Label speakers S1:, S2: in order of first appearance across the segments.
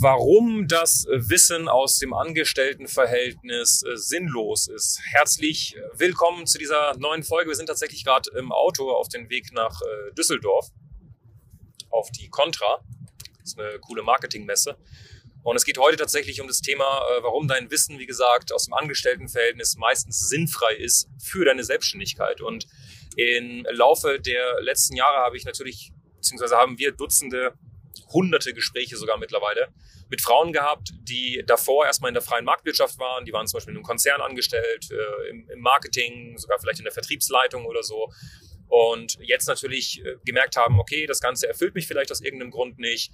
S1: Warum das Wissen aus dem Angestelltenverhältnis äh, sinnlos ist. Herzlich äh, willkommen zu dieser neuen Folge. Wir sind tatsächlich gerade im Auto auf dem Weg nach äh, Düsseldorf auf die Contra. Das ist eine coole Marketingmesse. Und es geht heute tatsächlich um das Thema, warum dein Wissen, wie gesagt, aus dem Angestelltenverhältnis meistens sinnfrei ist für deine Selbstständigkeit. Und im Laufe der letzten Jahre habe ich natürlich, beziehungsweise haben wir Dutzende hunderte Gespräche sogar mittlerweile mit Frauen gehabt, die davor erstmal in der freien Marktwirtschaft waren. Die waren zum Beispiel in einem Konzern angestellt, äh, im, im, Marketing, sogar vielleicht in der Vertriebsleitung oder so. Und jetzt natürlich äh, gemerkt haben, okay, das Ganze erfüllt mich vielleicht aus irgendeinem Grund nicht.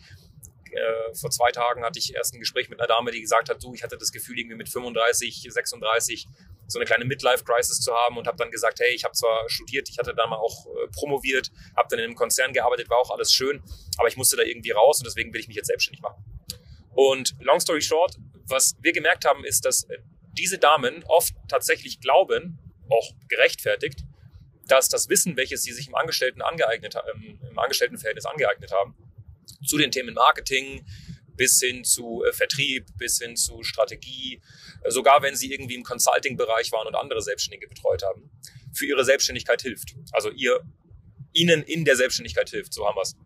S1: Äh, vor zwei Tagen hatte ich erst ein Gespräch mit einer Dame, die gesagt hat, du, ich hatte das Gefühl, irgendwie mit 35, 36 so eine kleine Midlife-Crisis zu haben und habe dann gesagt, hey, ich habe zwar studiert, ich hatte dann mal auch äh, promoviert, habe dann in einem Konzern gearbeitet, war auch alles schön, aber ich musste da irgendwie raus und deswegen will ich mich jetzt selbstständig machen. Und long story short, was wir gemerkt haben, ist, dass äh, diese Damen oft tatsächlich glauben, auch gerechtfertigt, dass das Wissen, welches sie sich im Angestellten angeeignet, im Angestelltenverhältnis angeeignet haben, zu den Themen Marketing, bis hin zu äh, Vertrieb, bis hin zu Strategie, äh, sogar wenn sie irgendwie im Consulting-Bereich waren und andere Selbstständige betreut haben, für ihre Selbstständigkeit hilft. Also ihr, ihnen in der Selbstständigkeit hilft, so haben wir es.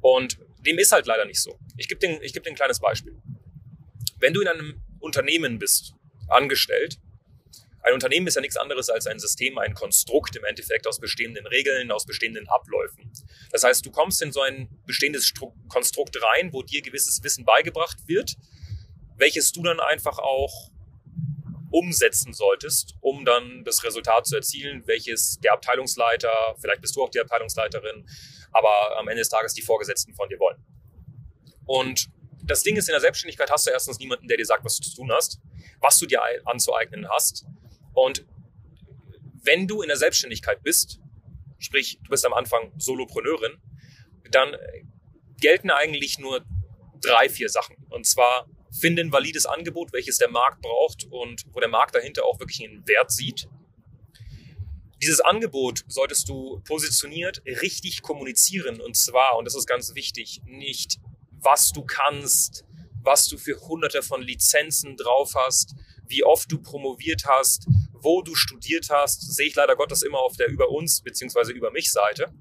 S1: Und dem ist halt leider nicht so. Ich gebe dir, geb ein kleines Beispiel. Wenn du in einem Unternehmen bist, angestellt, ein Unternehmen ist ja nichts anderes als ein System, ein Konstrukt im Endeffekt aus bestehenden Regeln, aus bestehenden Abläufen. Das heißt, du kommst in so ein bestehendes Stru Konstrukt rein, wo dir gewisses Wissen beigebracht wird, welches du dann einfach auch umsetzen solltest, um dann das Resultat zu erzielen, welches der Abteilungsleiter, vielleicht bist du auch die Abteilungsleiterin, aber am Ende des Tages die Vorgesetzten von dir wollen. Und das Ding ist, in der Selbstständigkeit hast du erstens niemanden, der dir sagt, was du zu tun hast, was du dir anzueignen hast. Und wenn du in der Selbstständigkeit bist, sprich, du bist am Anfang Solopreneurin, dann gelten eigentlich nur drei, vier Sachen. Und zwar finde ein valides Angebot, welches der Markt braucht und wo der Markt dahinter auch wirklich einen Wert sieht. Dieses Angebot solltest du positioniert richtig kommunizieren und zwar, und das ist ganz wichtig, nicht was du kannst, was du für hunderte von Lizenzen drauf hast, wie oft du promoviert hast, wo du studiert hast, sehe ich leider Gottes immer auf der über uns bzw. über mich Seite,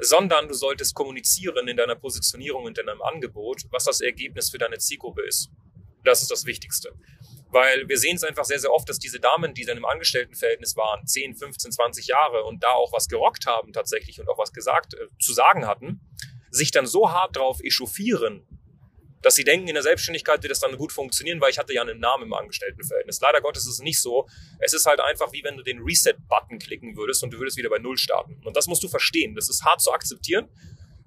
S1: sondern du solltest kommunizieren in deiner Positionierung und in deinem Angebot, was das Ergebnis für deine Zielgruppe ist. Das ist das Wichtigste. Weil wir sehen es einfach sehr, sehr oft, dass diese Damen, die dann im Angestelltenverhältnis waren, 10, 15, 20 Jahre und da auch was gerockt haben tatsächlich und auch was gesagt, äh, zu sagen hatten, sich dann so hart drauf echauffieren, dass sie denken, in der Selbstständigkeit wird das dann gut funktionieren, weil ich hatte ja einen Namen im Angestelltenverhältnis. Leider Gottes ist es nicht so. Es ist halt einfach wie wenn du den Reset-Button klicken würdest und du würdest wieder bei Null starten. Und das musst du verstehen. Das ist hart zu akzeptieren,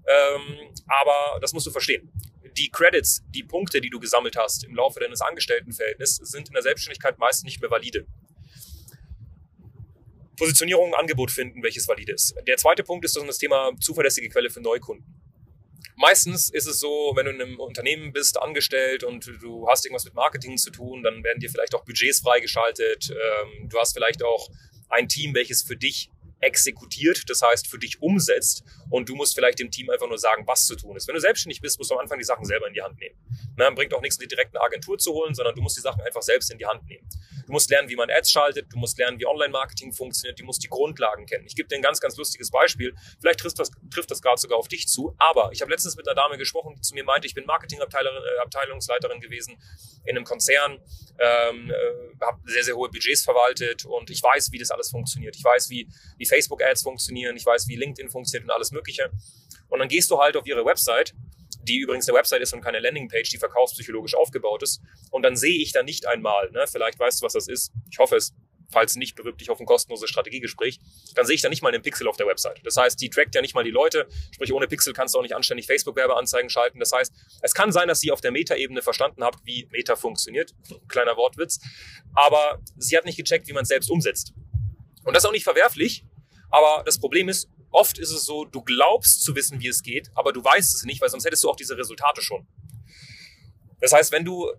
S1: ähm, aber das musst du verstehen. Die Credits, die Punkte, die du gesammelt hast im Laufe deines Angestelltenverhältnisses, sind in der Selbstständigkeit meist nicht mehr valide. Positionierung, Angebot finden, welches valide ist. Der zweite Punkt ist das Thema zuverlässige Quelle für Neukunden. Meistens ist es so, wenn du in einem Unternehmen bist, angestellt und du hast irgendwas mit Marketing zu tun, dann werden dir vielleicht auch Budgets freigeschaltet. Ähm, du hast vielleicht auch ein Team, welches für dich exekutiert, das heißt für dich umsetzt und du musst vielleicht dem Team einfach nur sagen, was zu tun ist. Wenn du selbstständig bist, musst du am Anfang die Sachen selber in die Hand nehmen. Na, bringt auch nichts, die direkt eine Agentur zu holen, sondern du musst die Sachen einfach selbst in die Hand nehmen. Du musst lernen, wie man Ads schaltet, du musst lernen, wie Online-Marketing funktioniert, du musst die Grundlagen kennen. Ich gebe dir ein ganz, ganz lustiges Beispiel. Vielleicht trifft das, trifft das gerade sogar auf dich zu, aber ich habe letztens mit einer Dame gesprochen, die zu mir meinte, ich bin Marketingabteilungsleiterin äh, gewesen in einem Konzern, ähm, äh, habe sehr, sehr hohe Budgets verwaltet und ich weiß, wie das alles funktioniert. Ich weiß, wie, wie Facebook-Ads funktionieren, ich weiß, wie LinkedIn funktioniert und alles Mögliche. Und dann gehst du halt auf ihre Website, die übrigens eine Website ist und keine Landingpage, die verkaufspsychologisch aufgebaut ist. Und dann sehe ich da nicht einmal, ne, vielleicht weißt du, was das ist, ich hoffe es, falls nicht, bewirb dich auf ein kostenloses Strategiegespräch, dann sehe ich da nicht mal einen Pixel auf der Website. Das heißt, die trackt ja nicht mal die Leute, sprich ohne Pixel kannst du auch nicht anständig Facebook-Werbeanzeigen schalten. Das heißt, es kann sein, dass sie auf der Meta-Ebene verstanden habt, wie Meta funktioniert. Kleiner Wortwitz. Aber sie hat nicht gecheckt, wie man es selbst umsetzt. Und das ist auch nicht verwerflich, aber das Problem ist, oft ist es so, du glaubst zu wissen, wie es geht, aber du weißt es nicht, weil sonst hättest du auch diese Resultate schon. Das heißt, wenn du äh,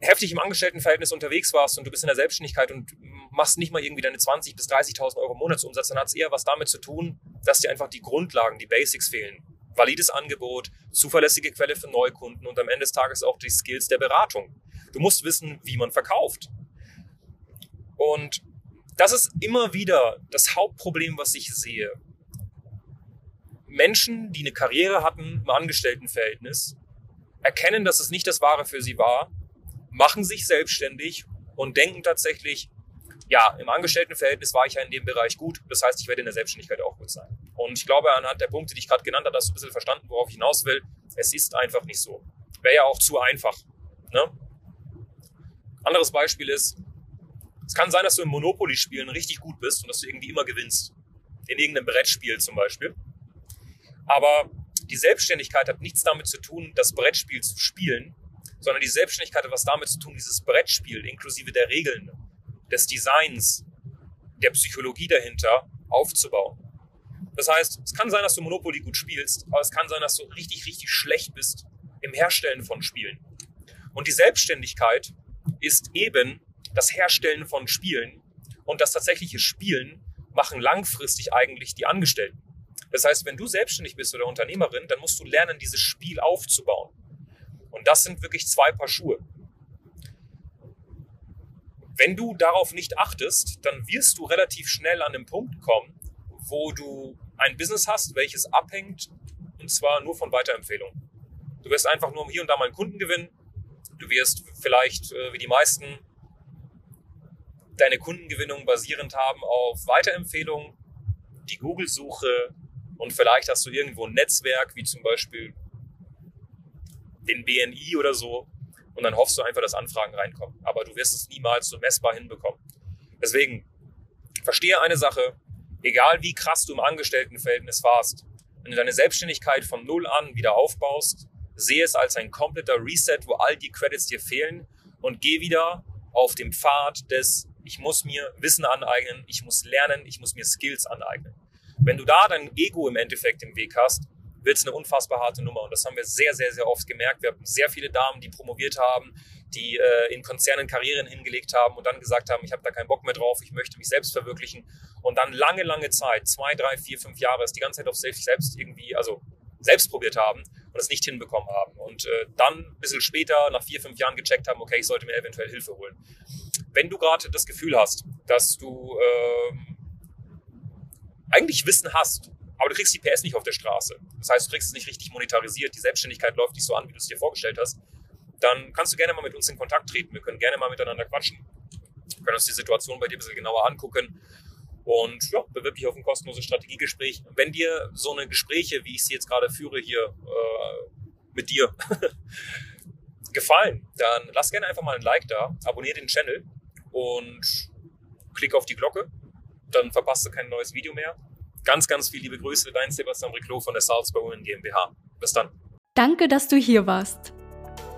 S1: heftig im Angestelltenverhältnis unterwegs warst und du bist in der Selbstständigkeit und machst nicht mal irgendwie deine 20.000 bis 30.000 Euro Monatsumsatz, dann hat es eher was damit zu tun, dass dir einfach die Grundlagen, die Basics fehlen. Valides Angebot, zuverlässige Quelle für Neukunden und am Ende des Tages auch die Skills der Beratung. Du musst wissen, wie man verkauft. Und das ist immer wieder das Hauptproblem, was ich sehe. Menschen, die eine Karriere hatten im Angestelltenverhältnis, erkennen, dass es nicht das Wahre für sie war machen sich selbstständig und denken tatsächlich, ja, im Angestelltenverhältnis war ich ja in dem Bereich gut. Das heißt, ich werde in der Selbstständigkeit auch gut sein. Und ich glaube, anhand der Punkte, die ich gerade genannt habe, hast du ein bisschen verstanden, worauf ich hinaus will. Es ist einfach nicht so. Wäre ja auch zu einfach. Ne? Anderes Beispiel ist, es kann sein, dass du im Monopoly-Spielen richtig gut bist und dass du irgendwie immer gewinnst. In irgendeinem Brettspiel zum Beispiel. Aber die Selbstständigkeit hat nichts damit zu tun, das Brettspiel zu spielen, sondern die Selbstständigkeit hat was damit zu tun, dieses Brettspiel inklusive der Regeln, des Designs, der Psychologie dahinter aufzubauen. Das heißt, es kann sein, dass du Monopoly gut spielst, aber es kann sein, dass du richtig, richtig schlecht bist im Herstellen von Spielen. Und die Selbstständigkeit ist eben das Herstellen von Spielen und das tatsächliche Spielen machen langfristig eigentlich die Angestellten. Das heißt, wenn du selbstständig bist oder Unternehmerin, dann musst du lernen, dieses Spiel aufzubauen. Und das sind wirklich zwei Paar Schuhe. Wenn du darauf nicht achtest, dann wirst du relativ schnell an den Punkt kommen, wo du ein Business hast, welches abhängt, und zwar nur von Weiterempfehlungen. Du wirst einfach nur hier und da mal einen Kunden gewinnen. Du wirst vielleicht, äh, wie die meisten, deine Kundengewinnung basierend haben auf Weiterempfehlungen, die Google-Suche und vielleicht hast du irgendwo ein Netzwerk, wie zum Beispiel den BNI oder so und dann hoffst du einfach, dass Anfragen reinkommen. Aber du wirst es niemals so messbar hinbekommen. Deswegen verstehe eine Sache, egal wie krass du im Angestelltenverhältnis warst, wenn du deine Selbstständigkeit von Null an wieder aufbaust, sehe es als ein kompletter Reset, wo all die Credits dir fehlen und geh wieder auf dem Pfad des, ich muss mir Wissen aneignen, ich muss lernen, ich muss mir Skills aneignen. Wenn du da dein Ego im Endeffekt im Weg hast, wird es eine unfassbar harte Nummer. Und das haben wir sehr, sehr, sehr oft gemerkt. Wir haben sehr viele Damen, die promoviert haben, die äh, in Konzernen Karrieren hingelegt haben und dann gesagt haben, ich habe da keinen Bock mehr drauf, ich möchte mich selbst verwirklichen. Und dann lange, lange Zeit, zwei, drei, vier, fünf Jahre, es die ganze Zeit auf sich selbst irgendwie, also selbst probiert haben und es nicht hinbekommen haben. Und äh, dann ein bisschen später, nach vier, fünf Jahren gecheckt haben, okay, ich sollte mir eventuell Hilfe holen. Wenn du gerade das Gefühl hast, dass du äh, eigentlich Wissen hast, aber du kriegst die PS nicht auf der Straße. Das heißt, du kriegst es nicht richtig monetarisiert, die Selbstständigkeit läuft nicht so an, wie du es dir vorgestellt hast. Dann kannst du gerne mal mit uns in Kontakt treten. Wir können gerne mal miteinander quatschen. Wir können uns die Situation bei dir ein bisschen genauer angucken. Und ja, bewirb dich auf ein kostenloses Strategiegespräch. Wenn dir so eine Gespräche, wie ich sie jetzt gerade führe hier äh, mit dir, gefallen, dann lass gerne einfach mal ein Like da, abonniere den Channel und klick auf die Glocke. Dann verpasst du kein neues Video mehr. Ganz, ganz viele liebe Grüße, dein Sebastian Riclo von der Salzburg GmbH. Bis dann.
S2: Danke, dass du hier warst.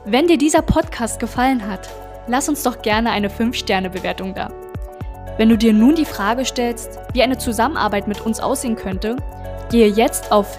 S2: Wenn dir dieser Podcast gefallen hat, lass uns doch gerne eine 5-Sterne-Bewertung da. Wenn du dir nun die Frage stellst, wie eine Zusammenarbeit mit uns aussehen könnte, gehe jetzt auf